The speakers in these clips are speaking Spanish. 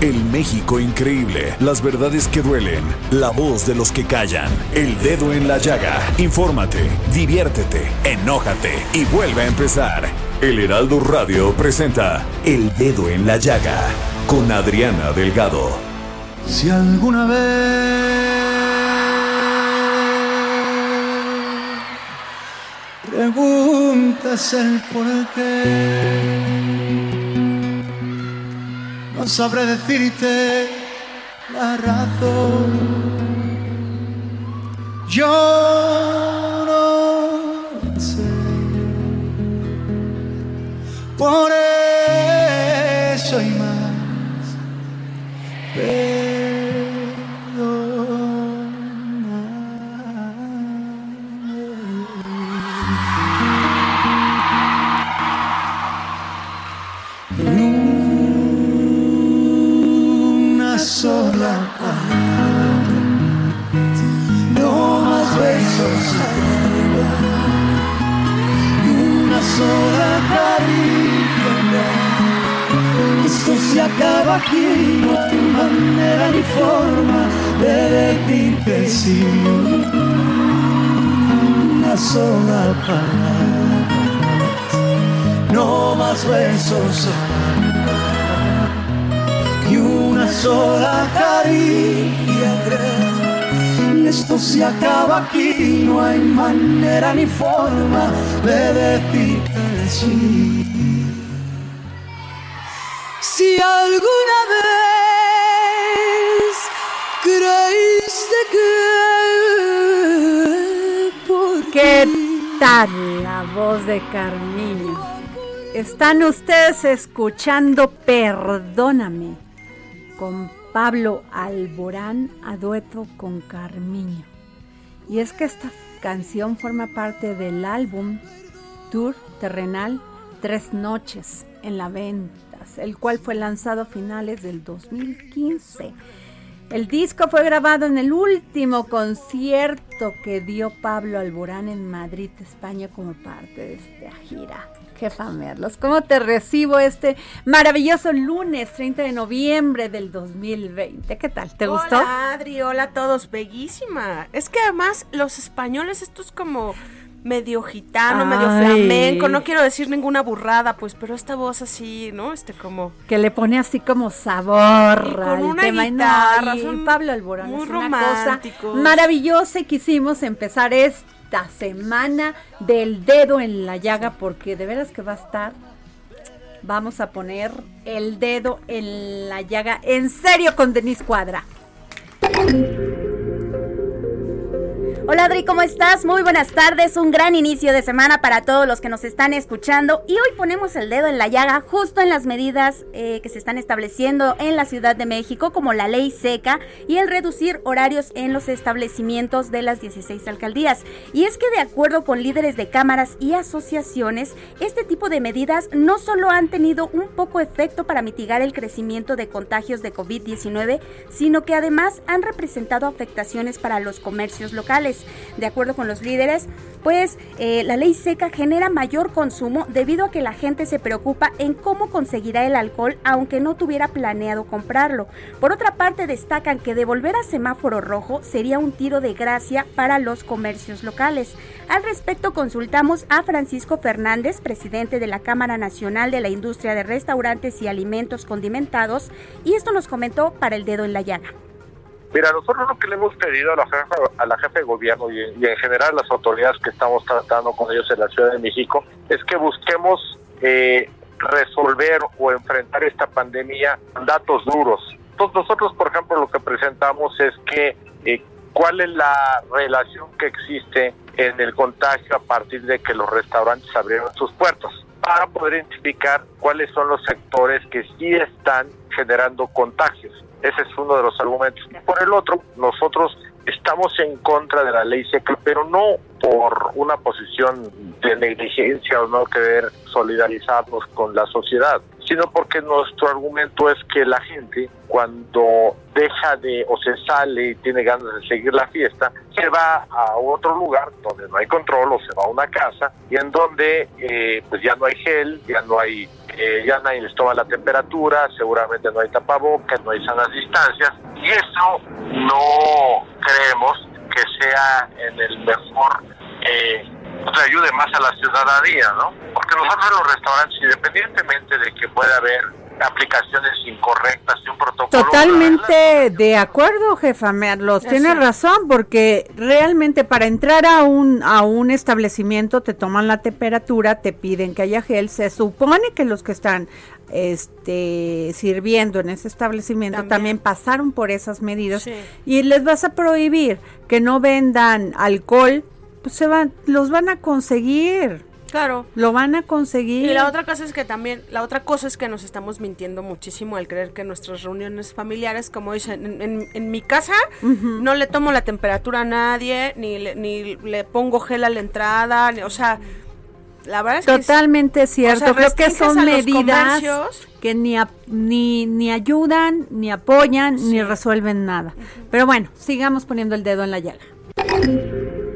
El México increíble, las verdades que duelen, la voz de los que callan, el dedo en la llaga. Infórmate, diviértete, enójate y vuelve a empezar. El Heraldo Radio presenta El Dedo en la Llaga con Adriana Delgado. Si alguna vez preguntas el por qué, no sabré decirte la razón. No hay manera ni forma de decirte sí. Si alguna vez creíste que por ¿Qué tal la voz de Carmiño? Están ustedes escuchando Perdóname con Pablo Alborán a dueto con Carmiño. Y es que esta canción forma parte del álbum Tour Terrenal Tres Noches en la Ventas, el cual fue lanzado a finales del 2015. El disco fue grabado en el último concierto que dio Pablo Alborán en Madrid, España, como parte de esta gira. Jefa Merlos, ¿cómo te recibo este maravilloso lunes 30 de noviembre del 2020? ¿Qué tal? ¿Te gustó? Hola Adri, hola a todos, bellísima. Es que además los españoles, esto es como medio gitano, medio flamenco, no quiero decir ninguna burrada, pues, pero esta voz así, ¿no? Este como... Que le pone así como sabor Y con al una tema. Y no, guitarra, y son Pablo Alborán muy es una cosa maravillosa y quisimos empezar esta semana del dedo en la llaga porque de veras que va a estar vamos a poner el dedo en la llaga en serio con Denise Cuadra. Hola Adri, ¿cómo estás? Muy buenas tardes, un gran inicio de semana para todos los que nos están escuchando y hoy ponemos el dedo en la llaga justo en las medidas eh, que se están estableciendo en la Ciudad de México como la ley seca y el reducir horarios en los establecimientos de las 16 alcaldías. Y es que de acuerdo con líderes de cámaras y asociaciones, este tipo de medidas no solo han tenido un poco efecto para mitigar el crecimiento de contagios de COVID-19, sino que además han representado afectaciones para los comercios locales. De acuerdo con los líderes, pues eh, la ley seca genera mayor consumo debido a que la gente se preocupa en cómo conseguirá el alcohol aunque no tuviera planeado comprarlo. Por otra parte, destacan que devolver a semáforo rojo sería un tiro de gracia para los comercios locales. Al respecto, consultamos a Francisco Fernández, presidente de la Cámara Nacional de la Industria de Restaurantes y Alimentos Condimentados, y esto nos comentó para el dedo en la llaga. Mira, nosotros lo que le hemos pedido a la jefa, a la jefe de gobierno y, en general las autoridades que estamos tratando con ellos en la Ciudad de México es que busquemos eh, resolver o enfrentar esta pandemia con datos duros. Entonces nosotros, por ejemplo, lo que presentamos es que eh, cuál es la relación que existe en el contagio a partir de que los restaurantes abrieron sus puertas para poder identificar cuáles son los sectores que sí están generando contagios. Ese es uno de los argumentos. Y por el otro, nosotros estamos en contra de la ley seca, pero no por una posición de negligencia o no querer solidarizarnos con la sociedad, sino porque nuestro argumento es que la gente cuando deja de o se sale y tiene ganas de seguir la fiesta, se va a otro lugar donde no hay control o se va a una casa y en donde eh, pues ya no hay gel, ya no hay eh, ya nadie les toma la temperatura, seguramente no hay tapabocas, no hay sanas distancias y eso no creemos que sea en el mejor eh, pues, ayude más a la ciudadanía, ¿no? Porque nosotros en los restaurantes, independientemente de que pueda haber aplicaciones incorrectas de un protocolo. Totalmente de acuerdo, jefa Merlos, tiene razón, porque realmente para entrar a un, a un establecimiento te toman la temperatura, te piden que haya gel, se supone que los que están este sirviendo en ese establecimiento también, pasaron por esas medidas y les vas a prohibir que no vendan alcohol pues se van, los van a conseguir. Claro. Lo van a conseguir. Y la otra cosa es que también, la otra cosa es que nos estamos mintiendo muchísimo al creer que nuestras reuniones familiares, como dicen, en, mi casa no le tomo la temperatura a nadie, ni le, ni le pongo gel a la entrada, o sea, la verdad es que Totalmente cierto. Creo que son medidas que ni, ni, ni ayudan, ni apoyan, ni resuelven nada. Pero bueno, sigamos poniendo el dedo en la llaga.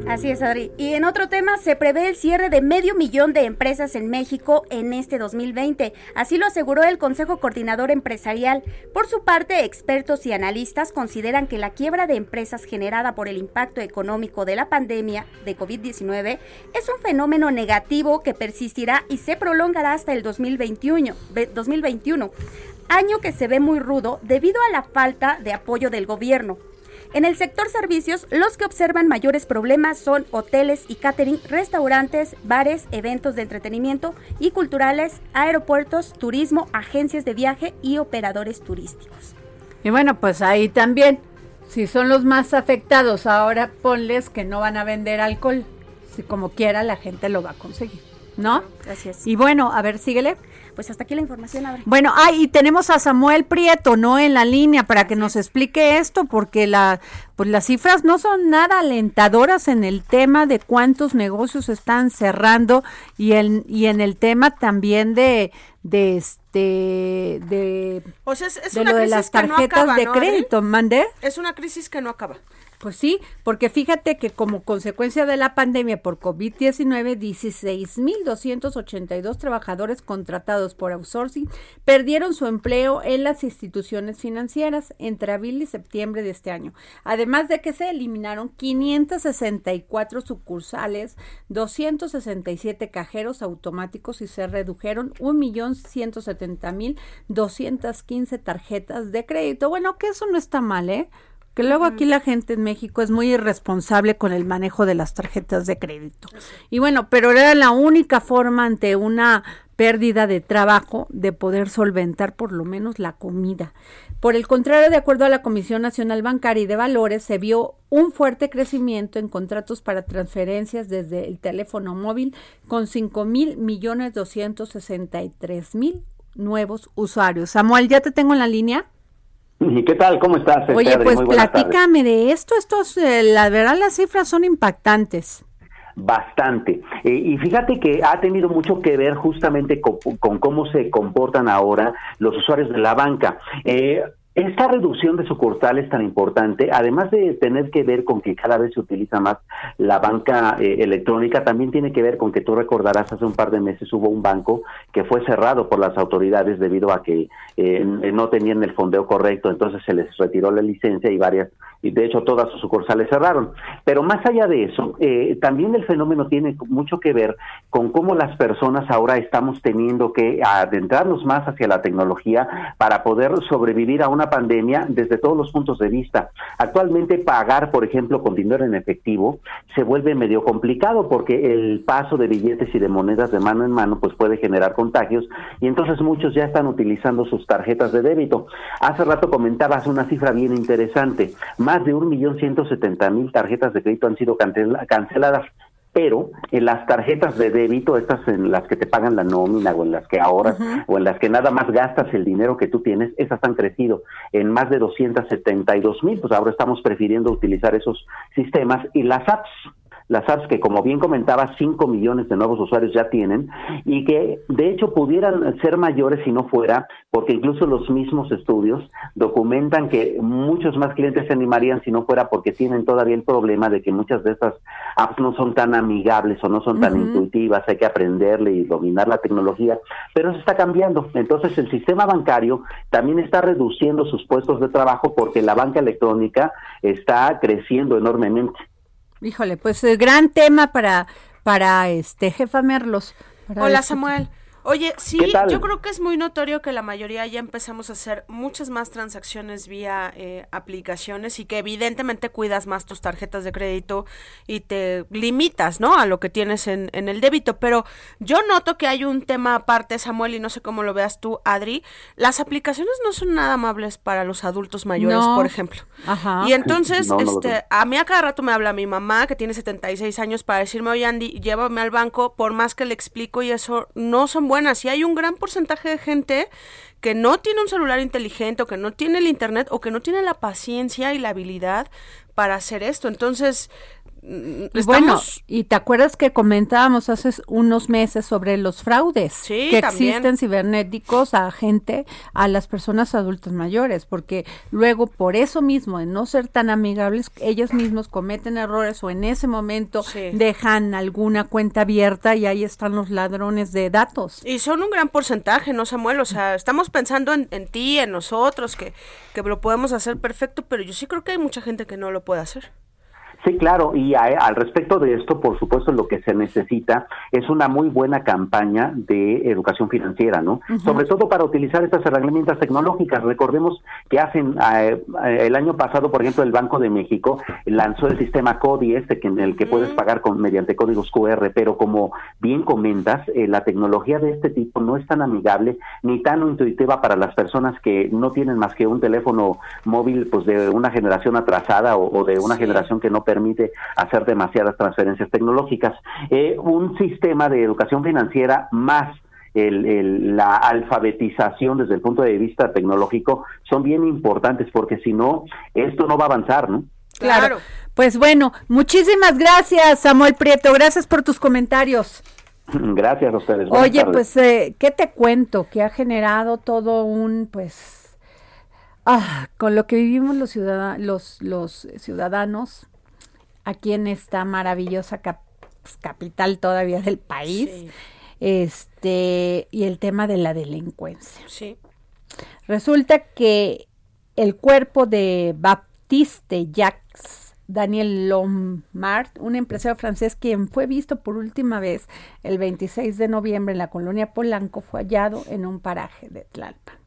Así es, Adri. Y en otro tema, se prevé el cierre de medio millón de empresas en México en este 2020. Así lo aseguró el Consejo Coordinador Empresarial. Por su parte, expertos y analistas consideran que la quiebra de empresas generada por el impacto económico de la pandemia de COVID-19 es un fenómeno negativo que persistirá y se prolongará hasta el 2021, 2021 año que se ve muy rudo debido a la falta de apoyo del gobierno. En el sector servicios, los que observan mayores problemas son hoteles y catering, restaurantes, bares, eventos de entretenimiento y culturales, aeropuertos, turismo, agencias de viaje y operadores turísticos. Y bueno, pues ahí también, si son los más afectados, ahora ponles que no van a vender alcohol. Si como quiera la gente lo va a conseguir, ¿no? Gracias. Y bueno, a ver, síguele pues hasta aquí la información. Bueno, ah, y tenemos a Samuel Prieto, ¿no? En la línea para que nos explique esto, porque la, pues las cifras no son nada alentadoras en el tema de cuántos negocios están cerrando y en, y en el tema también de, de este de, o sea, es, lo de las tarjetas de crédito, ¿mandé? Es una crisis que no acaba. Pues sí, porque fíjate que como consecuencia de la pandemia por COVID-19, 16.282 trabajadores contratados por outsourcing perdieron su empleo en las instituciones financieras entre abril y septiembre de este año. Además de que se eliminaron 564 sucursales, 267 cajeros automáticos y se redujeron 1.170.215 tarjetas de crédito. Bueno, que eso no está mal, ¿eh? Que luego aquí la gente en México es muy irresponsable con el manejo de las tarjetas de crédito. Y bueno, pero era la única forma ante una pérdida de trabajo de poder solventar por lo menos la comida. Por el contrario, de acuerdo a la Comisión Nacional Bancaria y de Valores, se vio un fuerte crecimiento en contratos para transferencias desde el teléfono móvil con 5 mil millones 263 mil nuevos usuarios. Samuel, ¿ya te tengo en la línea? ¿Y qué tal? ¿Cómo estás? Este, Oye, pues platícame de esto. Estos, eh, la verdad, las cifras son impactantes. Bastante. Eh, y fíjate que ha tenido mucho que ver justamente con, cómo se comportan ahora los usuarios de la banca. Eh, Esta reducción de sucursales tan importante, además de tener que ver con que cada vez se utiliza más la banca eh, electrónica, también tiene que ver con que tú recordarás hace un par de meses hubo un banco que fue cerrado por las autoridades debido a que eh, no tenían el fondeo correcto, entonces se les retiró la licencia y varias y de hecho todas sus sucursales cerraron. Pero más allá de eso, eh, también el fenómeno tiene mucho que ver con cómo las personas ahora estamos teniendo que adentrarnos más hacia la tecnología para poder sobrevivir a una pandemia desde todos los puntos de vista. Actualmente pagar, por ejemplo, con dinero en efectivo se vuelve medio complicado porque el paso de billetes y de monedas de mano en mano pues puede generar contagios y entonces muchos ya están utilizando sus tarjetas de débito. Hace rato comentabas una cifra bien interesante más de un millón ciento setenta mil tarjetas de crédito han sido canceladas pero en las tarjetas de débito, estas en las que te pagan la nómina o en las que ahorras o en las que nada más gastas el dinero que tú tienes, esas han crecido en más de 272 mil, pues ahora estamos prefiriendo utilizar esos sistemas y las apps las apps que como bien comentaba 5 millones de nuevos usuarios ya tienen y que de hecho pudieran ser mayores si no fuera porque incluso los mismos estudios documentan que muchos más clientes se animarían si no fuera porque tienen todavía el problema de que muchas de estas apps no son tan amigables o no son tan intuitivas, hay que aprenderle y dominar la tecnología, pero eso está cambiando. Entonces el sistema bancario también está reduciendo sus puestos de trabajo porque la banca electrónica está creciendo enormemente. Híjole, pues el gran tema para, para este jefa Merlos. Hola Samuel. Oye, sí, yo creo que es muy notorio que la mayoría ya empezamos a hacer muchas más transacciones vía eh, aplicaciones y que evidentemente cuidas más tus tarjetas de crédito y te limitas, ¿no? A lo que tienes en, en el débito. Pero yo noto que hay un tema aparte, Samuel, y no sé cómo lo veas tú, Adri. Las aplicaciones no son nada amables para los adultos mayores, por ejemplo. Ajá. Y entonces, este, a mí a cada rato me habla mi mamá, que tiene 76 años, para decirme, oye, Andy, llévame al banco, por más que le explico y eso, no son buenas. Y hay un gran porcentaje de gente que no tiene un celular inteligente o que no tiene el internet o que no tiene la paciencia y la habilidad para hacer esto. Entonces, Mm, bueno, y te acuerdas que comentábamos hace unos meses sobre los fraudes que existen cibernéticos a gente, a las personas adultas mayores, porque luego por eso mismo, de no ser tan amigables, ellos mismos cometen errores o en ese momento dejan alguna cuenta abierta y ahí están los ladrones de datos. Y son un gran porcentaje, ¿no, Samuel? O sea, estamos pensando en, en ti, en nosotros, que, que lo podemos hacer perfecto, pero yo sí creo que hay mucha gente que no lo puede hacer. Sí, claro, y al respecto de esto, por supuesto, lo que se necesita es una muy buena campaña de educación financiera, ¿no? Sobre todo para utilizar estas herramientas tecnológicas. Recordemos que hacen eh, el año pasado, por ejemplo, el Banco de México lanzó el sistema CODI este que en el que puedes pagar con mediante códigos QR, pero como bien comentas, eh, la tecnología de este tipo no es tan amigable ni tan intuitiva para las personas que no tienen más que un teléfono móvil, pues de una generación atrasada o, de una generación que no permite hacer demasiadas transferencias tecnológicas. Eh, un sistema de educación financiera más el, la alfabetización desde el punto de vista tecnológico son bien importantes porque si no, esto no va a avanzar, ¿no? Claro. Pues bueno, muchísimas gracias Samuel Prieto, gracias por tus comentarios. Gracias a ustedes. Oye, pues, eh, ¿qué te cuento? Que ha generado todo un, pues, ah, con lo que vivimos los, los, los ciudadanos, aquí en esta maravillosa pues, capital todavía del país. Este, y el tema de la delincuencia. Sí. Resulta que el cuerpo de Baptiste Jacques Daniel Lombard, un empresario francés quien fue visto por última vez el 26 de noviembre en la colonia Polanco, fue hallado en un paraje de Tlalpan.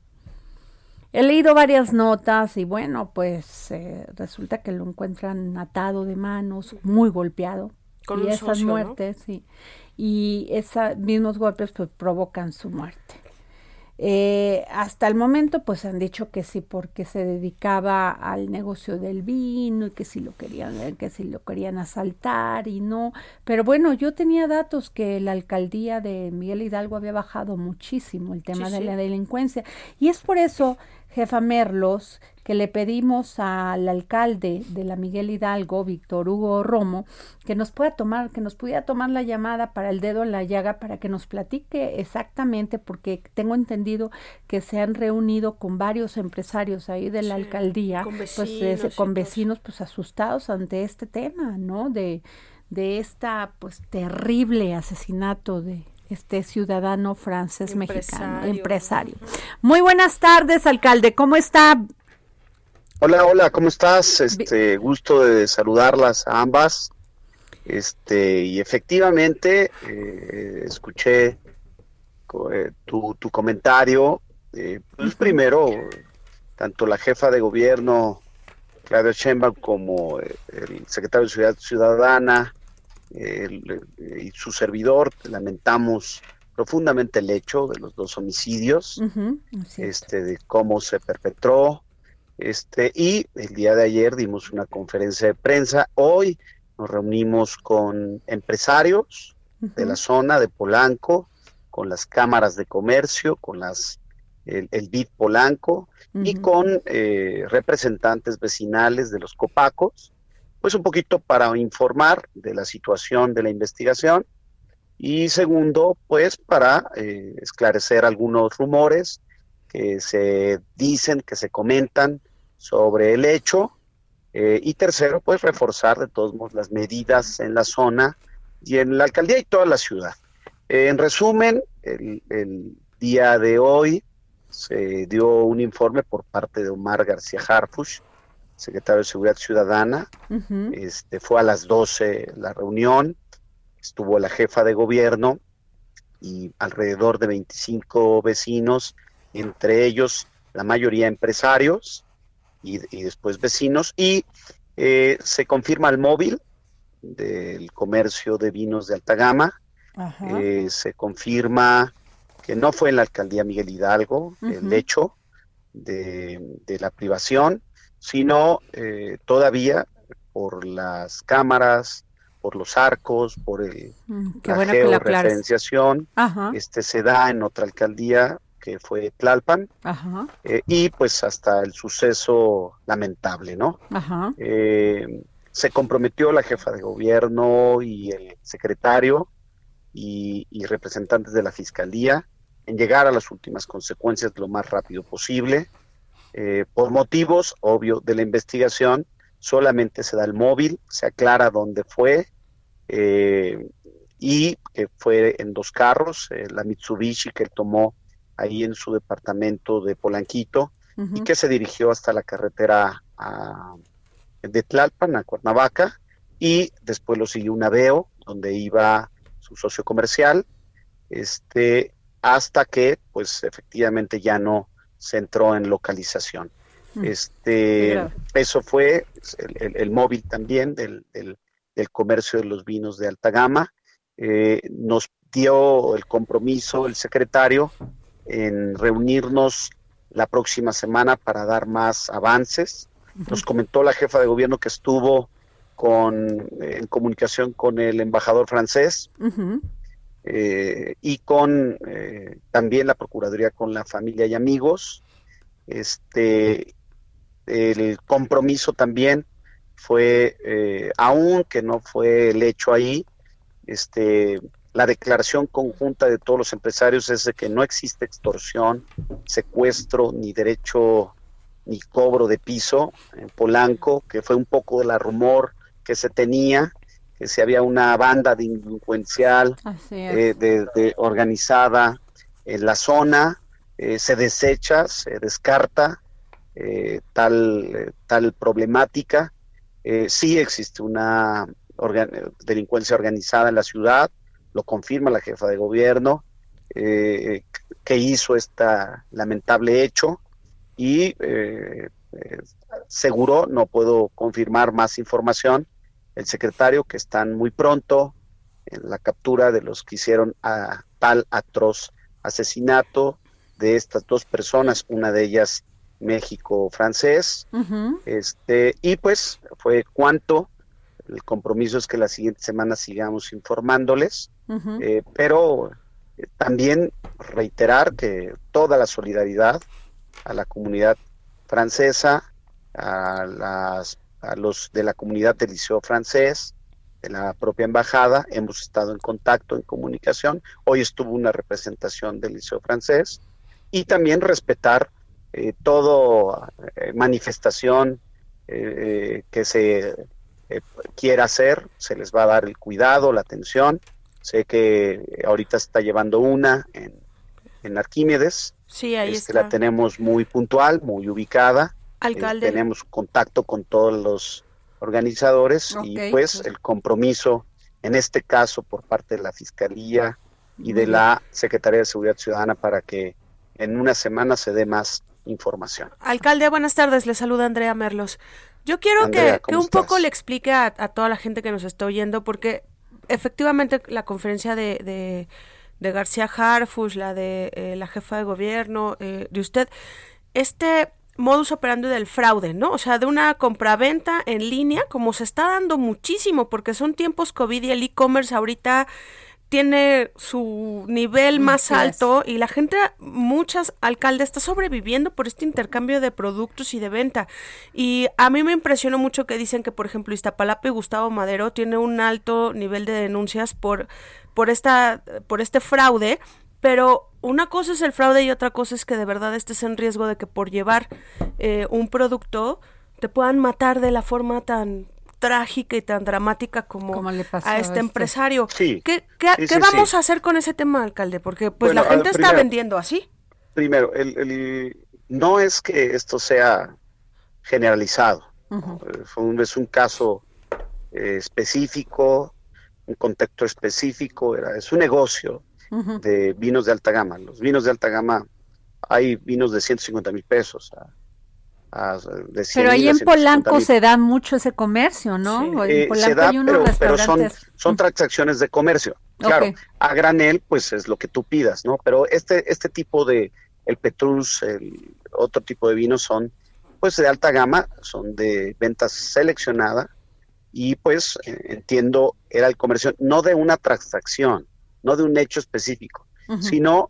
He leído varias notas y bueno, pues eh, resulta que lo encuentran atado de manos, muy golpeado. Con y esas muertes, sí. Y esos mismos golpes pues provocan su muerte. Eh, hasta el momento pues han dicho que sí porque se dedicaba al negocio del vino y que si lo querían que si lo querían asaltar y no pero bueno yo tenía datos que la alcaldía de Miguel Hidalgo había bajado muchísimo el tema de la delincuencia y es por eso jefa Merlos que le pedimos al alcalde de la Miguel Hidalgo, Víctor Hugo Romo, que nos pueda tomar, que nos pudiera tomar la llamada para el dedo en la llaga para que nos platique exactamente, porque tengo entendido que se han reunido con varios empresarios ahí de la alcaldía, con pues vecinos con y vecinos pues asustados ante este tema, ¿no? De de esta pues terrible asesinato de este ciudadano francés mexicano, Empresario. Muy buenas tardes, alcalde, ¿cómo está? Hola, hola, ¿cómo estás? Este, gusto de saludarlas a ambas. Este, y efectivamente, eh, escuché eh, tu, tu comentario. Eh, pues primero, tanto la jefa de gobierno, Claudia Sheinbaum, como eh, el secretario de Ciudad Ciudadana el- eh, y su servidor, lamentamos profundamente el hecho de los dos homicidios este, de cómo se perpetró. Este, y el día de ayer dimos una conferencia de prensa. Hoy nos reunimos con empresarios de la zona de Polanco, con las cámaras de comercio, con las el, el BID Polanco y con eh, representantes vecinales de los copacos, pues un poquito para informar de la situación de la investigación y segundo, pues para eh, esclarecer algunos rumores que se dicen, que se comentan sobre el hecho. Eh, y tercero, pues reforzar de todos modos las medidas en la zona y en la alcaldía y toda la ciudad. Eh, en resumen, el, el día de hoy se dio un informe por parte de Omar García Harfush, secretario de Seguridad Ciudadana. Este, fue a las 12 la reunión, estuvo la jefa de gobierno y alrededor de 25 vecinos, entre ellos la mayoría empresarios y, y después vecinos, y eh, se confirma el móvil del comercio de vinos de alta gama, eh, se confirma que no fue en la alcaldía Miguel Hidalgo el hecho de, de la privación, sino eh, todavía por las cámaras, por los arcos, por el, Mm, la bueno georreferenciación, este se da en otra alcaldía que fue Tlalpan, ajá, eh, y pues hasta el suceso lamentable, ¿no? ajá. Eh, se comprometió la jefa de gobierno y el secretario y, y representantes de la fiscalía en llegar a las últimas consecuencias lo más rápido posible. Eh, por motivos, obvio, de la investigación, solamente se da el móvil, se aclara dónde fue eh, y que fue en dos carros, eh, la Mitsubishi que él tomó ahí en su departamento de Polanquito y que se dirigió hasta la carretera a- de Tlalpan a Cuernavaca y después lo siguió un aveo donde iba su socio comercial este hasta que pues efectivamente ya no se entró en localización Mm. Este eso fue el, el- el móvil también del, del- del comercio de los vinos de alta gama Eh, nos dio el compromiso el secretario en reunirnos la próxima semana para dar más avances. Nos comentó la jefa de gobierno que estuvo con, en comunicación con el embajador francés. Eh, y con eh, también la Procuraduría con la familia y amigos. Este, el compromiso también fue, eh, aun que no fue el hecho ahí, este, la declaración conjunta de todos los empresarios es de que no existe extorsión, secuestro, ni derecho, ni cobro de piso en Polanco, que fue un poco de la rumor que se tenía, si había una banda delincuencial eh, de, de organizada en la zona, eh, se desecha, se descarta eh, tal, tal problemática. Sí existe una organ- delincuencia organizada en la ciudad, lo confirma la jefa de gobierno, eh, que hizo este lamentable hecho y seguro, no puedo confirmar más información, el secretario que están muy pronto en la captura de los que hicieron a tal atroz asesinato de estas dos personas, una de ellas México francés, este, y pues fue cuanto, el compromiso es que la siguiente semana sigamos informándoles, eh, pero eh, también reiterar que toda la solidaridad a la comunidad francesa, a, las, a los de la comunidad del Liceo Francés, de la propia embajada, hemos estado en contacto, en comunicación. Hoy estuvo una representación del Liceo Francés y también respetar eh, toda eh, manifestación eh, que se quiera hacer, se les va a dar el cuidado, la atención. Sé que ahorita se está llevando una en, en Arquímedes. Sí, ahí este, está. La tenemos muy puntual, muy ubicada. Alcalde. tenemos contacto con todos los organizadores y pues el compromiso, en este caso por parte de la Fiscalía y de la Secretaría de Seguridad Ciudadana para que en una semana se dé más información. Alcalde, buenas tardes. Le saluda Andrea Merlos. Yo quiero Andrea, que, que ¿cómo un poco le explique a, a toda la gente que nos está oyendo, porque efectivamente la conferencia de, de, de García Harfush, la de eh, la jefa de gobierno, eh, de usted, este modus operandi del fraude, ¿no? O sea, de una compraventa en línea, como se está dando muchísimo, porque son tiempos COVID y el e-commerce ahorita tiene su nivel más Así es. alto y la gente, muchas alcaldes, está sobreviviendo por este intercambio de productos y de venta. Y a mí me impresionó mucho que dicen que, por ejemplo, Iztapalapa y Gustavo Madero tiene un alto nivel de denuncias por, por, esta, por este fraude, pero una cosa es el fraude y otra cosa es que de verdad estés en riesgo de que por llevar eh, un producto te puedan matar de la forma tan trágica y tan dramática como, Como le pasó a este este. empresario. Sí. ¿Qué, qué, Sí, qué sí, vamos sí. a hacer con ese tema, alcalde? Porque pues Bueno, la gente está vendiendo así. Primero, el, el- no es que esto sea generalizado. Eh, fue un- es un caso eh, específico, un contexto específico, era, es un negocio De vinos de alta gama. Los vinos de alta gama, hay vinos de 150 mil pesos. a- a- de 100 Pero ahí en 150 Polanco se da mucho ese comercio, ¿no? Sí. En Eh, Polanco se da, hay unos pero, pero son, son transacciones de comercio. Claro, a granel, pues es lo que tú pidas, ¿no? Pero este, este tipo de, el Petrus, el otro tipo de vinos son, pues de alta gama, son de ventas seleccionada y pues eh, entiendo, era el comercio, no de una transacción, no de un hecho específico, sino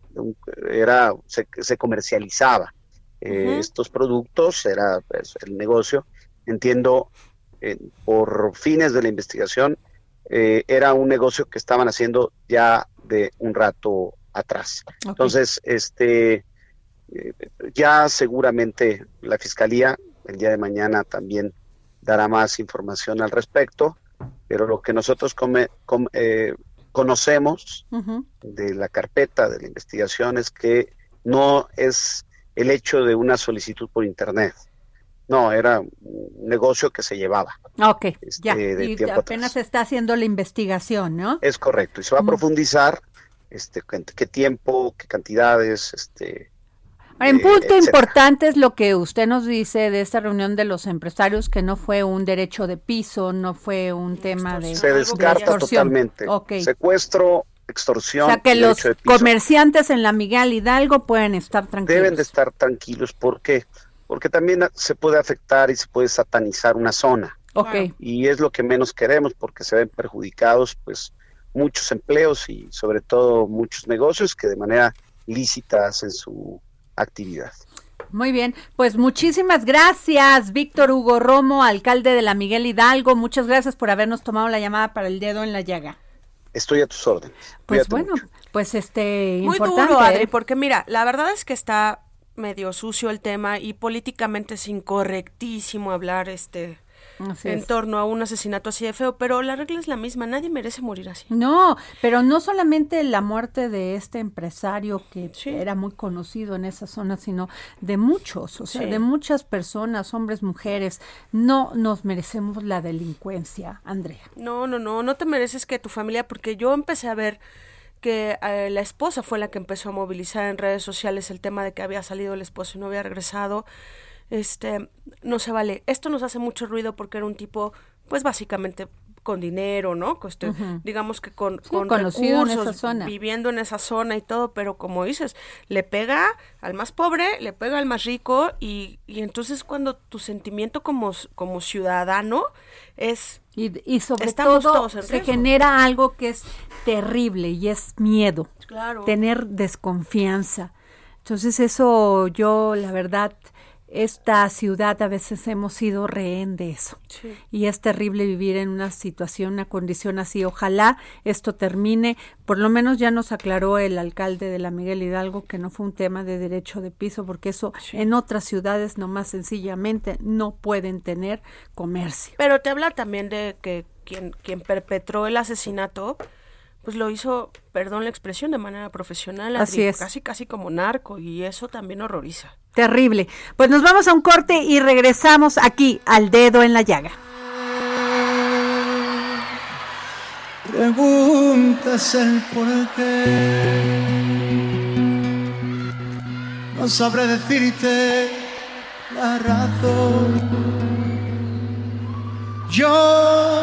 era, se, se comercializaba eh, estos productos, era pues, el negocio, entiendo, eh, por fines de la investigación, eh, era un negocio que estaban haciendo ya de un rato atrás. Entonces, este, ya seguramente la fiscalía el día de mañana también dará más información al respecto, pero lo que nosotros come- com- eh, conocemos de la carpeta de la investigación es que no es el hecho de una solicitud por internet. No, era un negocio que se llevaba. Ok, este, ya. Y apenas se está haciendo la investigación, ¿no? Es correcto. Y se va a Mm. profundizar este, qué, tiempo, qué cantidades, este, en eh, punto etcétera. importante es lo que usted nos dice de esta reunión de los empresarios, que no fue un derecho de piso, no fue un tema de... se descarta extorsión. totalmente. Ok. Secuestro, O extorsión, sea, que los derecho de piso. comerciantes en la Miguel Hidalgo pueden estar tranquilos. deben de estar tranquilos. ¿Por qué? Porque también se puede afectar y se puede satanizar una zona. Ok, Claro. y es lo que menos queremos porque se ven perjudicados pues muchos empleos y sobre todo muchos negocios que de manera lícita hacen su actividad. muy bien. Pues muchísimas gracias, Víctor Hugo Romo, alcalde de la Miguel Hidalgo. Muchas gracias por habernos tomado la llamada para el dedo en la llaga. Estoy a tus órdenes. Pues Cuídate bueno, mucho. pues este Muy importante. duro, Adri, ¿eh? porque mira, la verdad es que está medio sucio el tema y políticamente es incorrectísimo hablar este Así en es. torno a un asesinato así de feo, pero la regla es la misma, nadie merece morir así. No, pero no solamente la muerte de este empresario que Sí. era muy conocido en esa zona, sino de muchos, o sea, Sí. de muchas personas, hombres, mujeres. No nos merecemos la delincuencia, Andrea. No, no, no, no te mereces que tu familia, porque yo empecé a ver que eh, la esposa fue la que empezó a movilizar en redes sociales el tema de que había salido el esposo y no había regresado. Este, no se vale. Esto nos hace mucho ruido porque era un tipo, pues básicamente con dinero, ¿no? Este. Digamos que con, Sí, con conocido en esa recursos, zona. viviendo en esa zona y todo, pero como dices, le pega al más pobre, le pega al más rico y, y entonces cuando tu sentimiento como, como ciudadano es Y, y sobre todo todos en se riesgo. genera algo que es terrible y es miedo, Claro. tener desconfianza. Entonces eso yo, la verdad, esta ciudad a veces hemos sido rehén de eso. Y es terrible vivir en una situación, una condición así. Ojalá esto termine. Por lo menos ya nos aclaró el alcalde de la Miguel Hidalgo que no fue un tema de derecho de piso, porque eso en otras ciudades nomás sencillamente no pueden tener comercio. Pero te habla también de que quien, quien perpetró el asesinato pues lo hizo, perdón la expresión, de manera profesional, Así es. casi casi como narco y eso también horroriza. Terrible. Pues nos vamos a un corte y regresamos aquí al dedo en la llaga. Preguntas el por qué. No sabré decirte la razón. Yo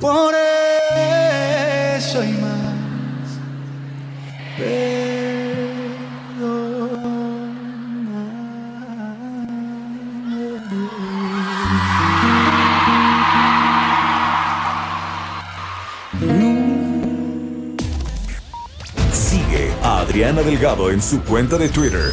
Por eso y más. Sigue a Adriana Delgado en su cuenta de Twitter,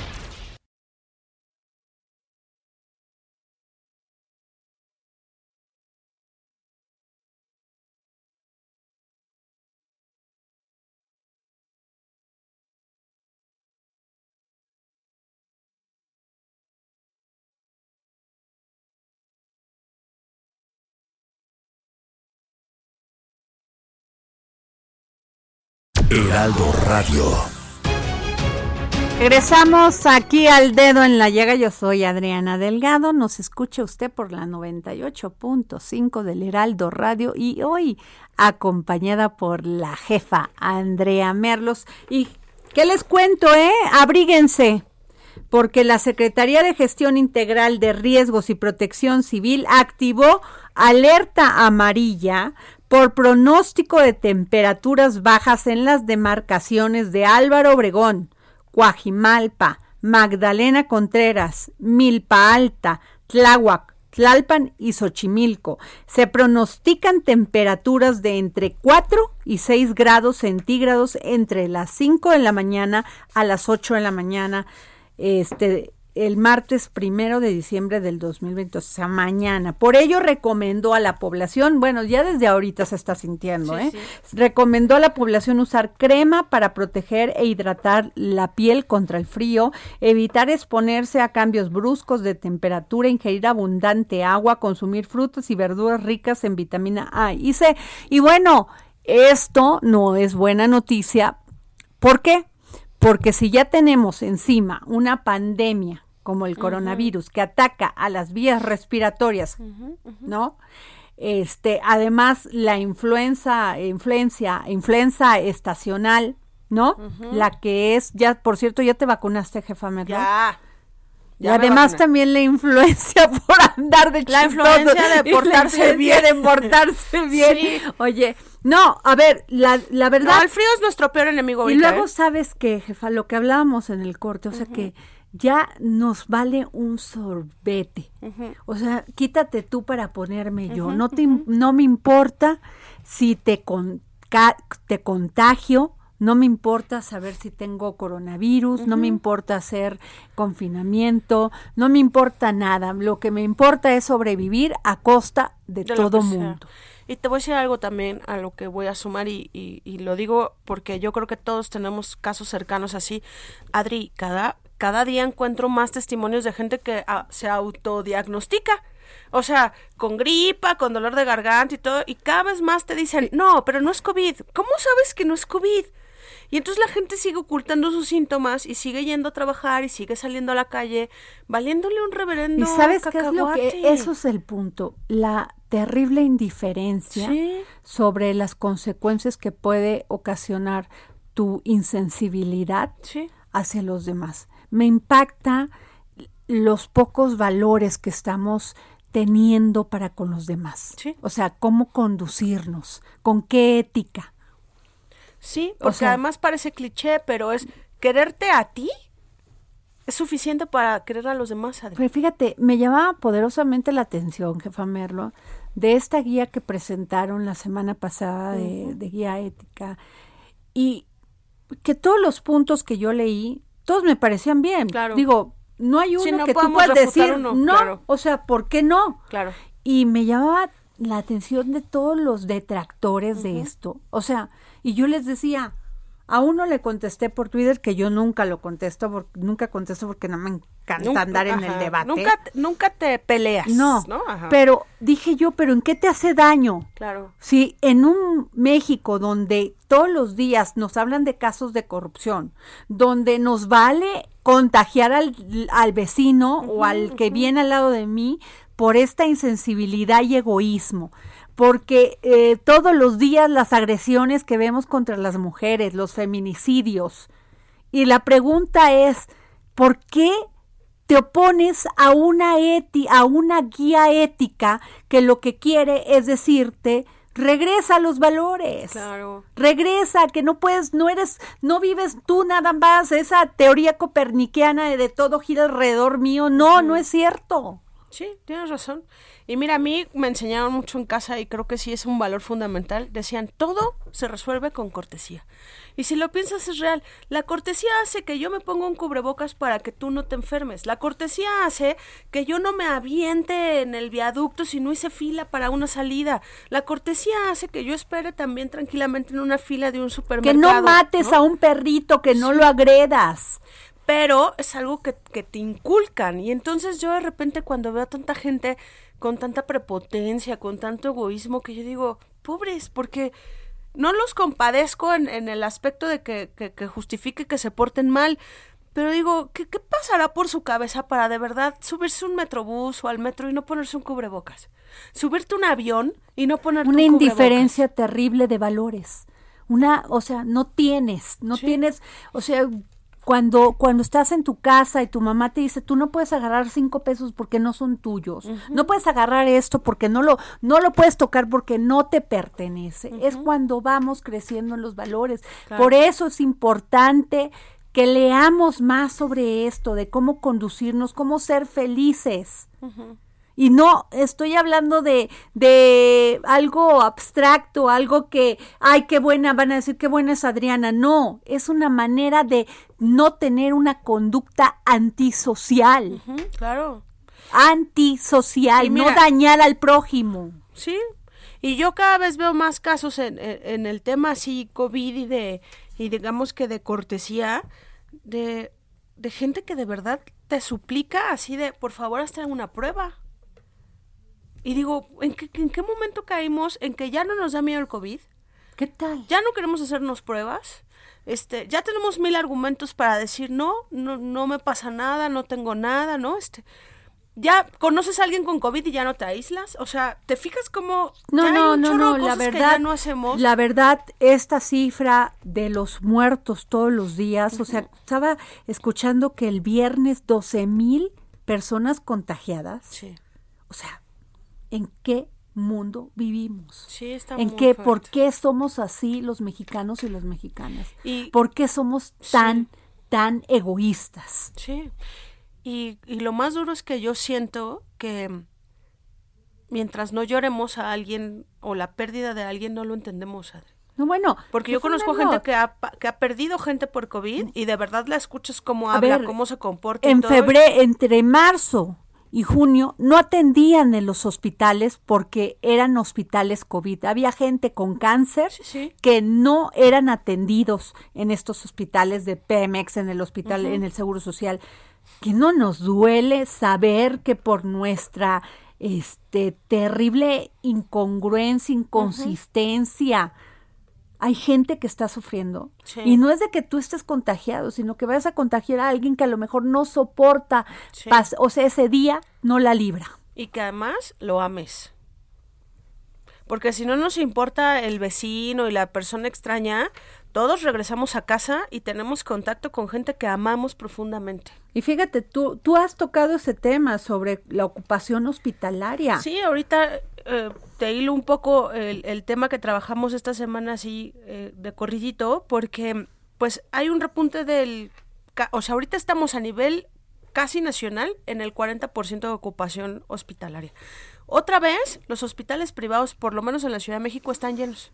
Heraldo Radio. Regresamos aquí al dedo en la llaga. Yo soy Adriana Delgado. Nos escucha usted por la 98.5 del Heraldo Radio y hoy acompañada por la jefa Andrea Merlos. ¿Y qué les cuento, eh? Abríguense porque la Secretaría de Gestión Integral de Riesgos y Protección Civil activó alerta amarilla por pronóstico de temperaturas bajas en las demarcaciones de Álvaro Obregón, Coajimalpa, Magdalena Contreras, Milpa Alta, Tláhuac, Tlalpan y Xochimilco. Se pronostican temperaturas de entre 4 y 6 grados centígrados entre las 5 de la mañana a las 8 de la mañana. Este, el martes primero de diciembre del 2020, o sea, mañana. Por ello recomendó a la población, bueno, ya desde ahorita se está sintiendo, ¿eh? Recomendó a la población usar crema para proteger e hidratar la piel contra el frío, evitar exponerse a cambios bruscos de temperatura, ingerir abundante agua, consumir frutas y verduras ricas en vitamina A y C. Y bueno, esto no es buena noticia. ¿Por qué? Porque si ya tenemos encima una pandemia como el coronavirus que ataca a las vías respiratorias, ¿no? Este, además la influenza, influencia, influenza estacional, ¿no? La que es, ya, por cierto, ya te vacunaste, jefa Merlo. Ya. Y además también la influencia por andar de La influencia de portarse bien. de portarse bien. Sí. Oye, no, a ver, la, la verdad. No, el frío es nuestro peor enemigo y luego ¿eh? sabes que, jefa, lo que hablábamos en el corte, o sea que ya nos vale un sorbete. O sea, quítate tú para ponerme yo. no, te, no me importa si te, conca- te contagio. No me importa saber si tengo coronavirus, no me importa hacer confinamiento, no me importa nada. Lo que me importa es sobrevivir a costa de, de todo mundo. Y te voy a decir algo también a lo que voy a sumar y, y- y lo digo porque yo creo que todos tenemos casos cercanos así. Adri, cada, cada día encuentro más testimonios de gente que ah, se autodiagnostica. O sea, con gripa, con dolor de garganta y todo, y cada vez más te dicen, no, pero no es COVID. ¿Cómo sabes que no es COVID? Y entonces la gente sigue ocultando sus síntomas y sigue yendo a trabajar y sigue saliendo a la calle, valiéndole un reverendo ¿Y sabes qué es lo que eso es el punto? La terrible indiferencia Sí. sobre las consecuencias que puede ocasionar tu insensibilidad Sí. hacia los demás. Me impacta los pocos valores que estamos teniendo para con los demás. Sí. O sea, cómo conducirnos, con qué ética. Sí, O porque sea- además parece cliché, pero es quererte a ti es suficiente para querer a los demás, Adri. Pero fíjate, me llamaba poderosamente la atención, jefa Merlo, de esta guía que presentaron la semana pasada de, de guía ética y que todos los puntos que yo leí, todos me parecían bien. Claro. Digo, no hay uno Sí, no que tú puedas decir, uno, no, claro. o sea, ¿por qué no? Claro. Y me llamaba la atención de todos los detractores de esto. O sea, y yo les decía, a uno le contesté por Twitter que yo nunca lo contesto, porque, nunca contesto porque no me encanta Nunca- andar en el debate. Nunca, te- nunca te peleas. No, ¿no? Ajá. pero dije yo, pero ¿en qué te hace daño? Claro. Si en un México donde todos los días nos hablan de casos de corrupción, donde nos vale contagiar al, al vecino o al que viene al lado de mí por esta insensibilidad y egoísmo, porque eh, todos los días las agresiones que vemos contra las mujeres, los feminicidios, y la pregunta es, ¿por qué te opones a una eti a una guía ética que lo que quiere es decirte regresa a los valores. Claro. Regresa, que no puedes, no eres, no vives tú nada más esa teoría copernicana de, de todo gira alrededor mío. No, no es cierto. Sí, tienes razón. Y mira, a mí me enseñaron mucho en casa y creo que sí es un valor fundamental. Decían, todo se resuelve con cortesía. Y si lo piensas es real. La cortesía hace que yo me ponga un cubrebocas para que tú no te enfermes. La cortesía hace que yo no me aviente en el viaducto si no hice fila para una salida. La cortesía hace que yo espere también tranquilamente en una fila de un Que supermercado. no mates ¿no? a un perrito, que no lo agredas. Pero es algo que, que te inculcan. Y entonces yo de repente cuando veo a tanta gente con tanta prepotencia, con tanto egoísmo, que yo digo, pobres, porque no los compadezco en, en el aspecto de que, que, que justifique que se porten mal. Pero digo, ¿qué, ¿qué pasará por su cabeza para de verdad subirse un metrobús o al metro y no ponerse un cubrebocas? Subirte un avión y no ponerte Una un cubrebocas. indiferencia terrible de valores. Una, o sea, no tienes, no Sí. tienes, o sea, cuando, cuando estás en tu casa y tu mamá te dice, tú no puedes agarrar cinco pesos porque no son tuyos, no puedes agarrar esto porque no lo, no lo puedes tocar porque no te pertenece. Es cuando vamos creciendo en los valores. Claro. Por eso es importante que leamos más sobre esto, de cómo conducirnos, cómo ser felices. Y no estoy hablando de, de algo abstracto, algo que, ay, qué buena, van a decir qué buena es Adriana. No, es una manera de no tener una conducta antisocial. Claro. Antisocial, Y no mira- dañar al prójimo. Sí, y yo cada vez veo más casos en, en- en el tema así COVID y de, y digamos que de cortesía, de, de gente que de verdad te suplica así de, por favor, hazte una prueba. Y digo, ¿en qué, ¿en qué momento caímos en que ya no nos da miedo el COVID? ¿Qué tal? ya no queremos hacernos pruebas. Este, ya tenemos mil argumentos para decir no, no, no me pasa nada, no tengo nada, ¿no? Este, ya conoces a alguien con COVID y ya no te aíslas. O sea, ¿te fijas cómo No, ya hay no, un no, no, la que verdad, ya no hacemos? la verdad, esta cifra de los muertos todos los días, o sea, estaba escuchando que el viernes 12 mil personas contagiadas. Sí, O sea, ¿en qué mundo vivimos? sí, está ¿En muy qué, fuerte. por qué somos así los mexicanos y las mexicanas? Y- ¿Por qué somos tan, tan egoístas? Sí. Y, y lo más duro es que yo siento que mientras no lloremos a alguien o la pérdida de alguien, no lo entendemos, Adri. No, bueno, Porque yo conozco gente que ha, que ha perdido gente por COVID y de verdad la escuchas cómo A habla, ver, cómo se comporta. en febrero, entre marzo y junio, no atendían en los hospitales porque eran hospitales COVID. Había gente con cáncer Sí, sí. que no eran atendidos en estos hospitales de Pemex, en el hospital, en el Seguro Social. Que no nos duele saber que por nuestra este terrible incongruencia, inconsistencia, hay gente que está sufriendo. Sí. Y no es de que tú estés contagiado, sino que vayas a contagiar a alguien que a lo mejor no soporta, Sí. o sea, ese día no la libra. Y que además lo ames. porque si no nos importa el vecino y la persona extraña, todos regresamos a casa y tenemos contacto con gente que amamos profundamente. Y fíjate, tú, tú has tocado ese tema sobre la ocupación hospitalaria. Sí, ahorita eh, te hilo un poco el, el, tema que trabajamos esta semana así eh, de corridito, porque pues hay un repunte del... O sea, ahorita estamos a nivel casi nacional en el 40% de ocupación hospitalaria. Otra vez, los hospitales privados, por lo menos en la Ciudad de México, están llenos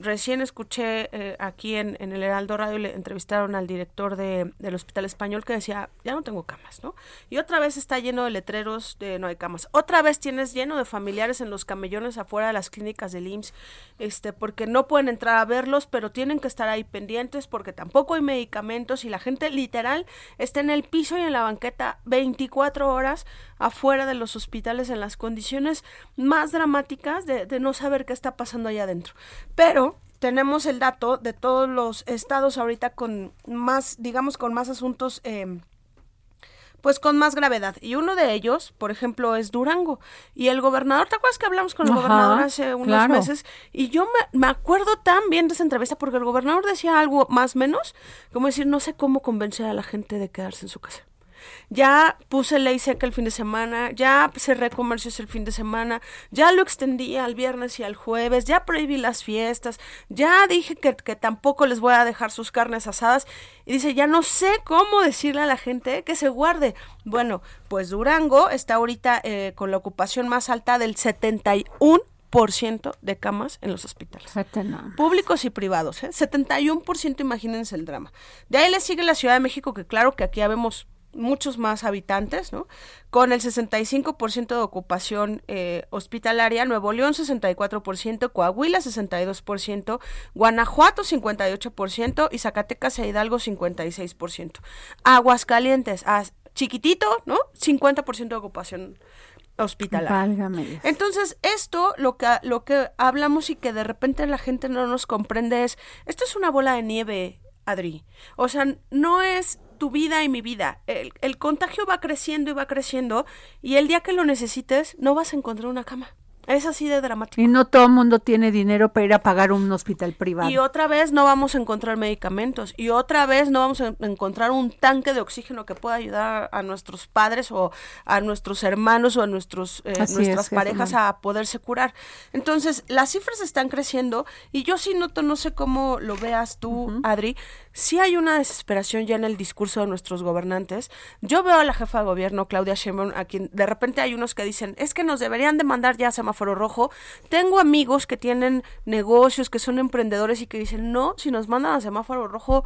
recién escuché eh, aquí en, el Heraldo Radio, le entrevistaron al director de, del Hospital Español que decía, ya no tengo camas, ¿no? Y otra vez está lleno de letreros de no hay camas. Otra vez tienes lleno de familiares en los camellones afuera de las clínicas del IMSS, este, porque no pueden entrar a verlos, pero tienen que estar ahí pendientes porque tampoco hay medicamentos y la gente literal está en el piso y en la banqueta 24 horas afuera de los hospitales en las condiciones más dramáticas de, de no saber qué está pasando allá adentro. Pero tenemos el dato de todos los estados ahorita con más, digamos, con más asuntos. Eh, pues con más gravedad. Y uno de ellos, por ejemplo, es Durango. Y el gobernador, ¿te acuerdas que hablamos con el Ajá, gobernador hace unos claro. meses? Y yo me, me, acuerdo tan bien de esa entrevista porque el gobernador decía algo más menos, como decir, no sé cómo convencer a la gente de quedarse en su casa. Ya puse ley seca el fin de semana, ya cerré comercios el fin de semana, ya lo extendí al viernes y al jueves, ya prohibí las fiestas, ya dije que, que, tampoco les voy a dejar sus carnes asadas. Y dice, ya no sé cómo decirle a la gente que se guarde. Bueno, pues Durango está ahorita eh, con la ocupación más alta del 71 por ciento de camas en los hospitales. Públicos y privados, ¿eh? 71% imagínense el drama. De ahí le sigue la Ciudad de México, que claro que aquí habemos muchos más habitantes, ¿no? Con el 65% de ocupación eh, hospitalaria, Nuevo León 64%, Coahuila 62%, Guanajuato 58% y Zacatecas e Hidalgo 56%. Aguascalientes, ah, chiquitito, ¿no? 50% de ocupación hospitalaria. Válgame. Entonces, esto lo que lo que hablamos y que de repente la gente no nos comprende es, esto es una bola de nieve, Adri. O sea, no es tu vida y mi vida. El, el, contagio va creciendo y va creciendo y el día que lo necesites no vas a encontrar una cama. Es así de dramático. Y no todo el mundo tiene dinero para ir a pagar un hospital privado. Y otra vez no vamos a encontrar medicamentos. Y otra vez no vamos a encontrar un tanque de oxígeno que pueda ayudar a nuestros padres o a nuestros hermanos o a nuestros, eh, nuestras es, parejas a poderse curar. Entonces, las cifras están creciendo y yo sí noto, no sé cómo lo veas tú, uh -huh. Adri, sí hay una desesperación ya en el discurso de nuestros gobernantes. Yo veo a la jefa de gobierno, Claudia Sheinbaum, a quien de repente hay unos que dicen, es que nos deberían de mandar ya semáforo rojo. Tengo amigos que tienen negocios, que son emprendedores y que dicen, no, si nos mandan a semáforo rojo,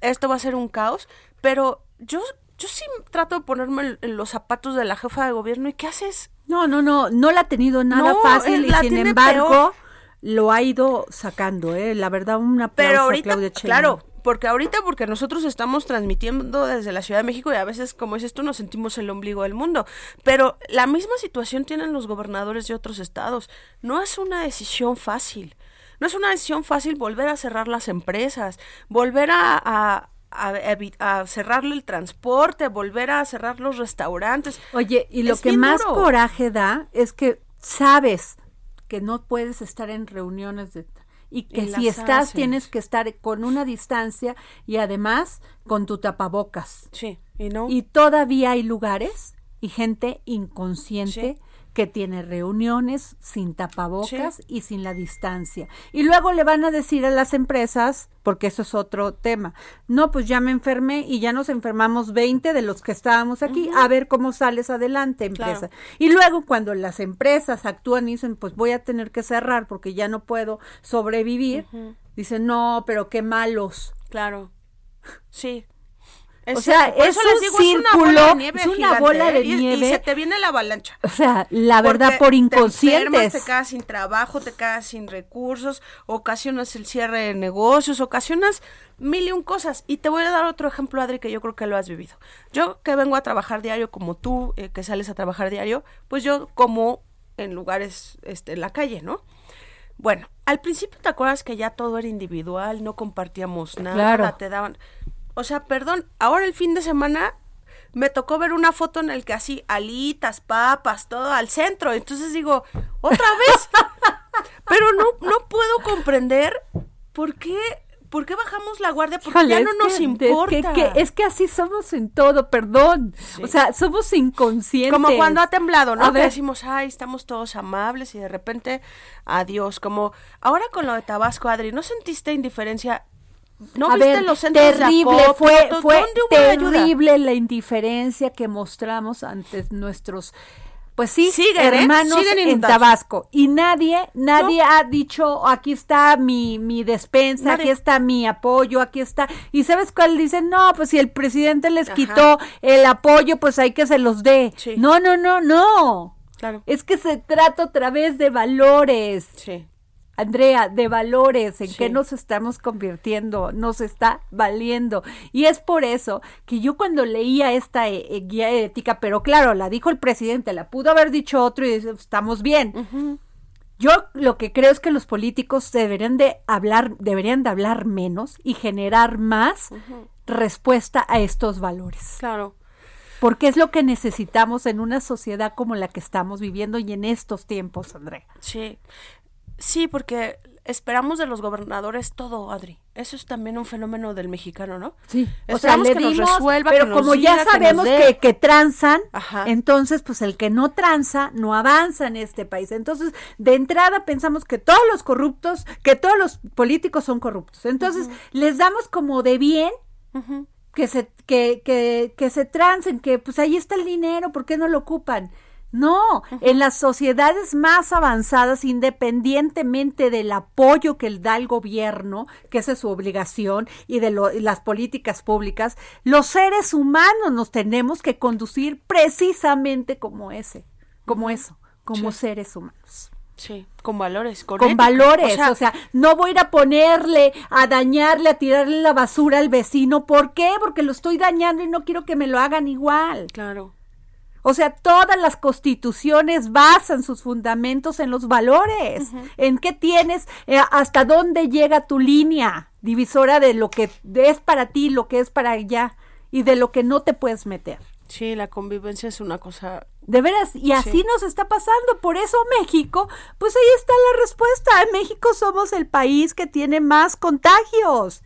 esto va a ser un caos. Pero yo, yo sí trato de ponerme en los zapatos de la jefa de gobierno. ¿Y qué haces? No, no, no, no la ha tenido nada no, fácil y sin embargo... Peor lo ha ido sacando, ¿eh? La verdad, una Pero ahorita, Claudia claro, porque ahorita, porque nosotros estamos transmitiendo desde la Ciudad de México y a veces, como dices tú, nos sentimos el ombligo del mundo. Pero la misma situación tienen los gobernadores de otros estados. No es una decisión fácil. No es una decisión fácil volver a cerrar las empresas, volver a, a a, a, cerrarle el transporte, volver a cerrar los restaurantes. Oye, y lo es que más duro. coraje da es que sabes que no puedes estar en reuniones de y que si estás tienes que estar con una distancia y además con tu tapabocas. Sí, y no. Y todavía hay lugares y gente inconsciente sí. Que tiene reuniones sin tapabocas sí. y sin la distancia. Y luego le van a decir a las empresas, porque eso es otro tema, no, pues ya me enfermé y ya nos enfermamos 20 de los que estábamos aquí, uh -huh. a ver cómo sales adelante, empresa. Claro. Y luego cuando las empresas actúan y dicen, pues voy a tener que cerrar porque ya no puedo sobrevivir, uh -huh. dicen, no, pero qué malos. Claro. Sí, es o sea, es un digo, círculo, es una bola de nieve, es una gigante, bola de y, nieve. Y, se te viene la avalancha. O sea, la verdad, Porque por inconscientes. Te, enfermas, te quedas sin trabajo, te quedas sin recursos, ocasionas el cierre de negocios, ocasionas mil y un cosas. Y te voy a dar otro ejemplo, Adri, que yo creo que lo has vivido. Yo que vengo a trabajar diario como tú, eh, que sales a trabajar diario, pues yo como en lugares, este, en la calle, ¿no? Bueno, al principio te acuerdas que ya todo era individual, no compartíamos nada, claro. te daban o sea, perdón, ahora el fin de semana me tocó ver una foto en el que así alitas, papas, todo al centro. Entonces digo, otra vez. Pero no, no puedo comprender por qué ¿Por qué bajamos la guardia? Porque ya no nos importa. Es que, es que, así somos en todo, perdón. O sea, somos inconscientes. Como cuando ha temblado, ¿no? que decimos, ay, estamos todos amables y de repente, adiós. Como ahora con lo de Tabasco, Adri, ¿no sentiste indiferencia? ¿No viste los centros terrible, fue, fue terrible la indiferencia que mostramos ante nuestros pues sí, siguen, ¿eh? hermanos en Tabasco. Y nadie, nadie ha dicho, aquí está mi, mi despensa, aquí está mi apoyo, aquí está. Y ¿sabes cuál? Dicen, no, pues si el presidente les quitó el apoyo, pues hay que se los dé. No, no, no, no. Claro. Es que se trata otra vez de valores. Sí. Andrea, de valores, en qué nos estamos convirtiendo, nos está valiendo. Y es por eso que yo cuando leía esta eh, eh, guía ética, pero claro, la dijo el presidente, la pudo haber dicho otro y estamos bien. Yo lo que creo es que los políticos deberían de hablar, deberían de hablar menos y generar más respuesta a estos valores. Claro. Porque es lo que necesitamos en una sociedad como la que estamos viviendo y en estos tiempos, Andrea. Sí. Sí, porque esperamos de los gobernadores todo, Adri. Eso es también un fenómeno del mexicano, ¿no? Sí. o sea, le que resuelva, pero como ya sabemos que, que, transan, entonces pues el que no tranza no avanza en este país. Entonces, de entrada pensamos que todos los corruptos, que todos los políticos son corruptos. Entonces, les damos como de bien que se que, que, que se transen, que pues ahí está el dinero, ¿por qué no lo ocupan? No, en las sociedades más avanzadas, independientemente del apoyo que da el gobierno, que esa es su obligación, y de las políticas públicas, los seres humanos nos tenemos que conducir precisamente como ese, como eso, como seres humanos. Sí, con valores, con, con valores, o sea, no voy a ir a ponerle, a dañarle, a tirarle la basura al vecino, ¿por qué? Porque lo estoy dañando y no quiero que me lo hagan igual. Claro. O sea, todas las constituciones basan sus fundamentos en los valores, en qué tienes, eh, hasta dónde llega tu línea divisora de lo que es para ti, lo que es para allá y de lo que no te puedes meter. Sí, la convivencia es una cosa de veras, y así nos está pasando. Por eso México, pues ahí está la respuesta. En México somos el país que tiene más contagios.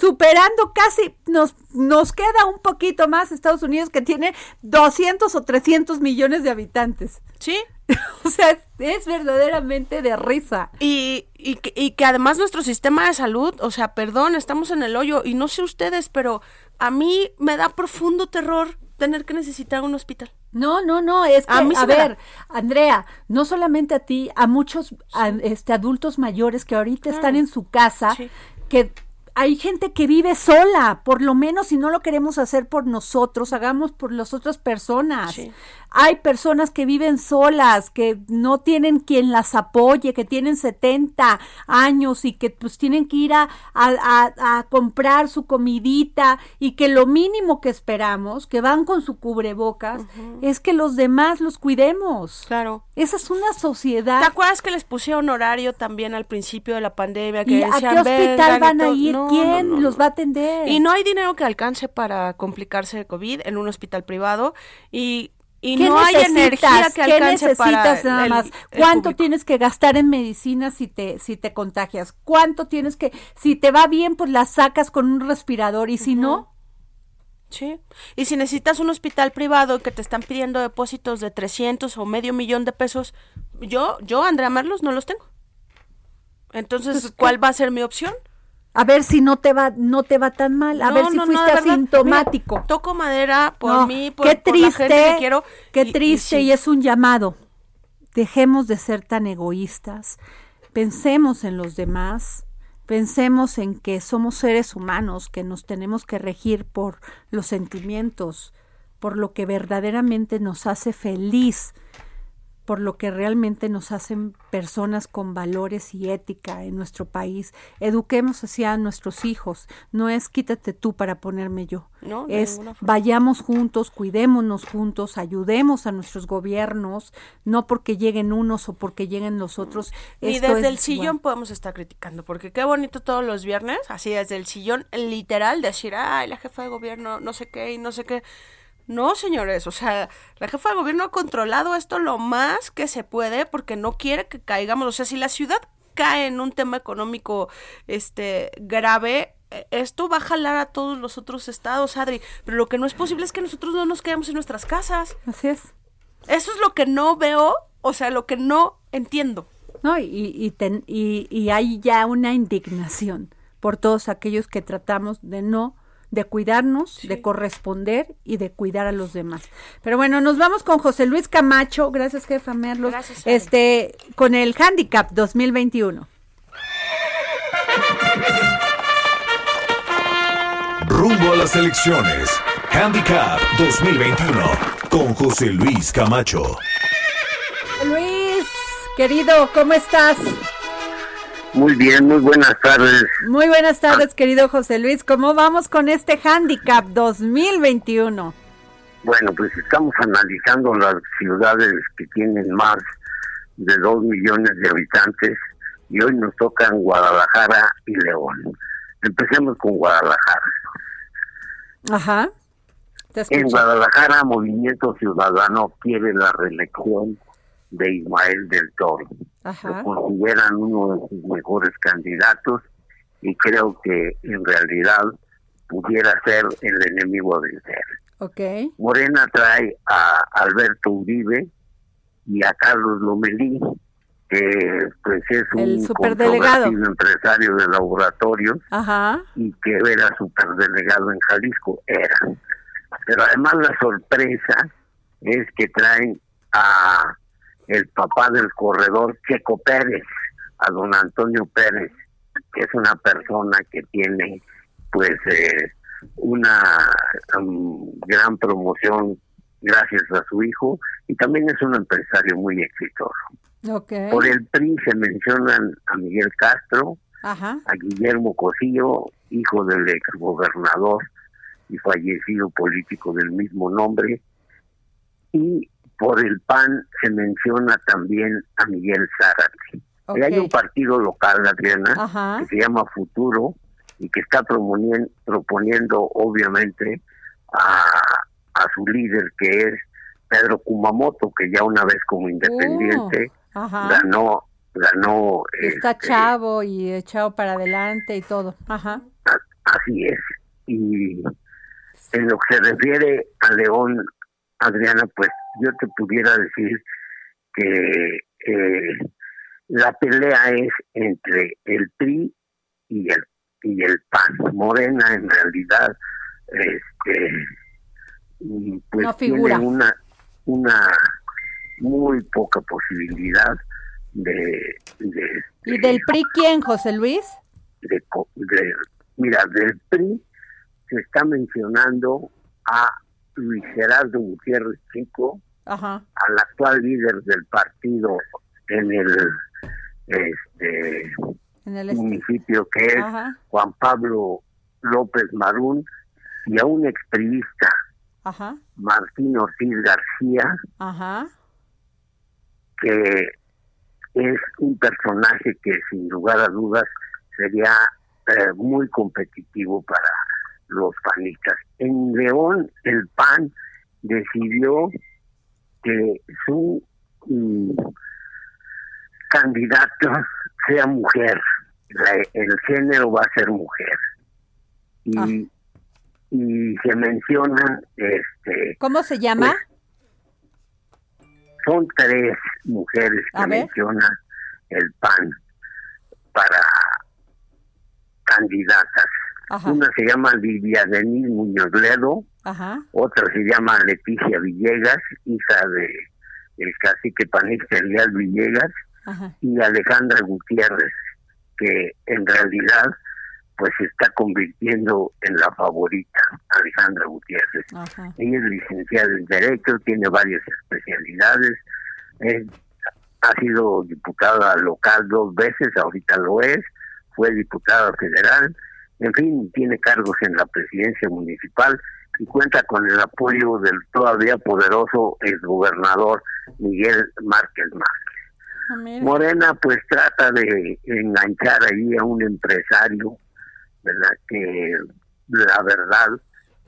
Superando casi, nos, nos queda un poquito más Estados Unidos que tiene 200 o 300 millones de habitantes. Sí. o sea, es verdaderamente de risa. Y, y, que, y que además nuestro sistema de salud, o sea, perdón, estamos en el hoyo y no sé ustedes, pero a mí me da profundo terror tener que necesitar un hospital. No, no, no, es que, a, ver, Andrea, no solamente a ti, a muchos este, adultos mayores que ahorita están en su casa, que hay gente que vive sola, por lo menos si no lo queremos hacer por nosotros, hagamos por las otras personas. Hay personas que viven solas, que no tienen quien las apoye, que tienen 70 años y que pues tienen que ir a, a, comprar su comidita y que lo mínimo que esperamos, que van con su cubrebocas, es que los demás los cuidemos. Claro. Esa es una sociedad. ¿Te acuerdas que les pusieron horario también al principio de la pandemia? Que ¿Y a qué hospital van a ir? ¿Quién los va a atender? Y no hay dinero que alcance para complicarse de COVID en un hospital privado y y no hay energía que ¿Qué necesitas nada más? ¿Cuánto tienes que gastar en medicina si te si te contagias? ¿Cuánto tienes que si te va bien pues la sacas con un respirador y si no? Sí. Y si necesitas un hospital privado que te están pidiendo depósitos de 300 o medio millón de pesos, yo yo Andrea Merlos no los tengo. Entonces, pues, ¿cuál va a ser mi opción? A ver si no te va, no te va tan mal, a ver si fuiste asintomático. toco madera por mí, por, qué triste, la gente que quiero. Qué triste y, es un llamado. Dejemos de ser tan egoístas. Pensemos en los demás. Pensemos en que somos seres humanos, que nos tenemos que regir por los sentimientos, por lo que verdaderamente nos hace feliz por lo que realmente nos hacen personas con valores y ética en nuestro país. Eduquemos hacia nuestros hijos. No es quítate tú para ponerme yo. No, es vayamos juntos, cuidémonos juntos, ayudemos a nuestros gobiernos, no porque lleguen unos o porque lleguen los otros. Y desde el sillón podemos estar criticando, porque qué bonito todos los viernes, así desde el sillón, literal, decir, ay, la jefa de gobierno, no sé qué y no sé qué No, señores, o sea, la jefa de gobierno ha controlado esto lo más que se puede porque no quiere que caigamos. O sea, si la ciudad cae en un tema económico este grave, e, esto va a jalar a todos los otros estados, Adri. Pero lo que no es posible es que nosotros no nos quedemos en nuestras casas. Así es. Eso es lo que no veo, o sea, lo que no entiendo. No, y, y, y, y hay ya una indignación por todos aquellos que tratamos de no de cuidarnos, de corresponder y de cuidar a los demás. Pero bueno, nos vamos con José Luis Camacho, gracias jefa Merlos, Gracias, este con el Handicap 2021. Rumbo a las elecciones. Handicap 2021 con José Luis Camacho. Luis, querido, ¿cómo estás? Muy bien, muy buenas tardes. Muy buenas tardes, querido José Luis. ¿Cómo vamos con este Handicap 2021? Bueno, pues estamos analizando las ciudades que tienen más de dos millones de habitantes y hoy nos tocan Guadalajara y León. Empecemos con Guadalajara. Ajá. En. Guadalajara, Movimiento Ciudadano quiere la reelección de Ismael del Toro. Ajá. Lo consideran uno de sus mejores candidatos y creo que en realidad pudiera ser el enemigo a vencer. Ok. Morena trae a Alberto Uribe y a Carlos Lomelí, que pues es un superdelegado. empresario de laboratorios Ajá. y que era superdelegado en Jalisco, era. Pero además la sorpresa es que traen a el papá del corredor Checo Pérez, a don Antonio Pérez, que es una persona que tiene pues eh, una um, gran promoción gracias a su hijo y también es un empresario muy exitoso. Por el PRI se mencionan a Miguel Castro, Ajá. a Guillermo Cosío, hijo del exgobernador y fallecido político del mismo nombre, y por el PAN se menciona también a Miguel Zárate. Ok. Y hay un partido local, Adriana, Ajá. que se llama Futuro y que está promonien- proponiendo, obviamente, a, a su líder, que es Pedro Kumamoto, que ya una vez como independiente Uh, ganó ganó Está este, chavo y echado para adelante y todo. Ajá. Así es. Y en lo que se refiere a León, Adriana, pues yo te pudiera decir que eh, la pelea es entre el PRI y el y el PAN. Morena en realidad este pues No tiene una una muy poca posibilidad de, de ¿Y del PRI quién, José Luis? de- mira, del PRI se está mencionando a Luis Gerardo Gutiérrez Chico, Ajá. al actual líder del partido en el este En el este. municipio que es Ajá. Juan Pablo López Marún y a un expriista Ajá. Martín Ortiz García Ajá. que es un personaje que sin lugar a dudas sería eh, muy competitivo para los panistas. En León el PAN decidió que su mm, candidato sea mujer, La- el género va a ser mujer. Y, y se mencionan este ¿Cómo se llama? son tres mujeres que ver. menciona el PAN para candidatas. Ajá. Una se llama Lidia Denis Muñoz Ledo, Ajá. otra se llama Leticia Villegas, hija de el cacique panista Elial Villegas, Ajá. y Alejandra Gutiérrez, que en realidad pues se está convirtiendo en la favorita, Alejandra Gutiérrez. Ajá. Ella es licenciada en Derecho, tiene varias especialidades, es- ha sido diputada local dos veces, ahorita lo es, fue diputada federal, en fin, tiene cargos en la presidencia municipal y cuenta con el apoyo del todavía poderoso exgobernador Miguel Márquez Márquez. Ah. Morena pues trata de enganchar ahí a un empresario, ¿verdad? Que la verdad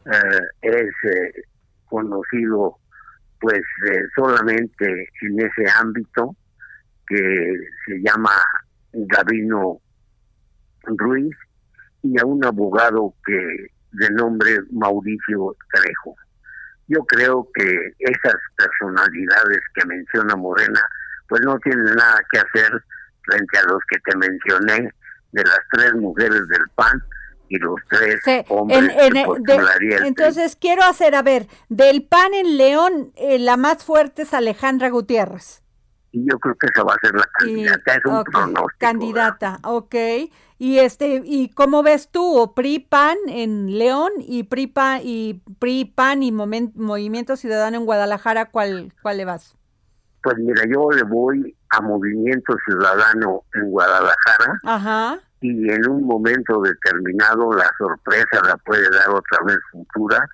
eh, es eh, conocido pues eh, solamente en ese ámbito que se llama Gabino Ruiz y a un abogado que de nombre Mauricio Trejo. Yo creo que esas personalidades que menciona Morena pues no tienen nada que hacer frente a los que te mencioné de las tres mujeres del PAN y los tres hombres entonces quiero hacer a ver del PAN en León eh, la más fuerte es Alejandra Gutiérrez y yo creo que esa va a ser la candidata es un pronóstico candidata ok. Y este y cómo ves tú o PRI PAN en León y PRI PAN y PRI PAN y Movimiento Ciudadano en Guadalajara cuál cuál le vas pues mira yo le voy a Movimiento Ciudadano en Guadalajara. Ajá. Y en un momento determinado la sorpresa la puede dar otra vez futura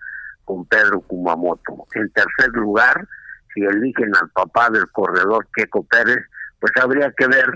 con Pedro Kumamoto. En tercer lugar, si eligen al papá del corredor Keco Pérez, pues habría que ver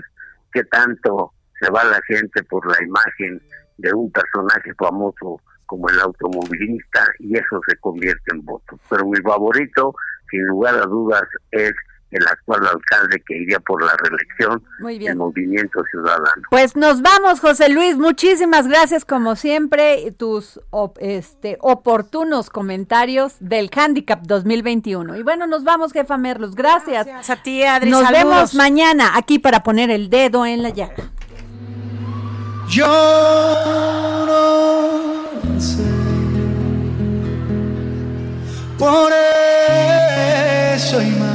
qué tanto se va la gente por la imagen de un personaje famoso como el automovilista y eso se convierte en voto. Pero mi favorito, sin lugar a dudas, es el actual alcalde que iría por la reelección del Movimiento Ciudadano. Pues nos vamos, José Luis. Muchísimas gracias, como siempre, tus este, oportunos comentarios del Handicap 2021. Y bueno, nos vamos, jefa Merlos. Gracias. Gracias a ti, Adri. Nos vemos mañana aquí para poner el dedo en la llaga. Yo no sé por eso y más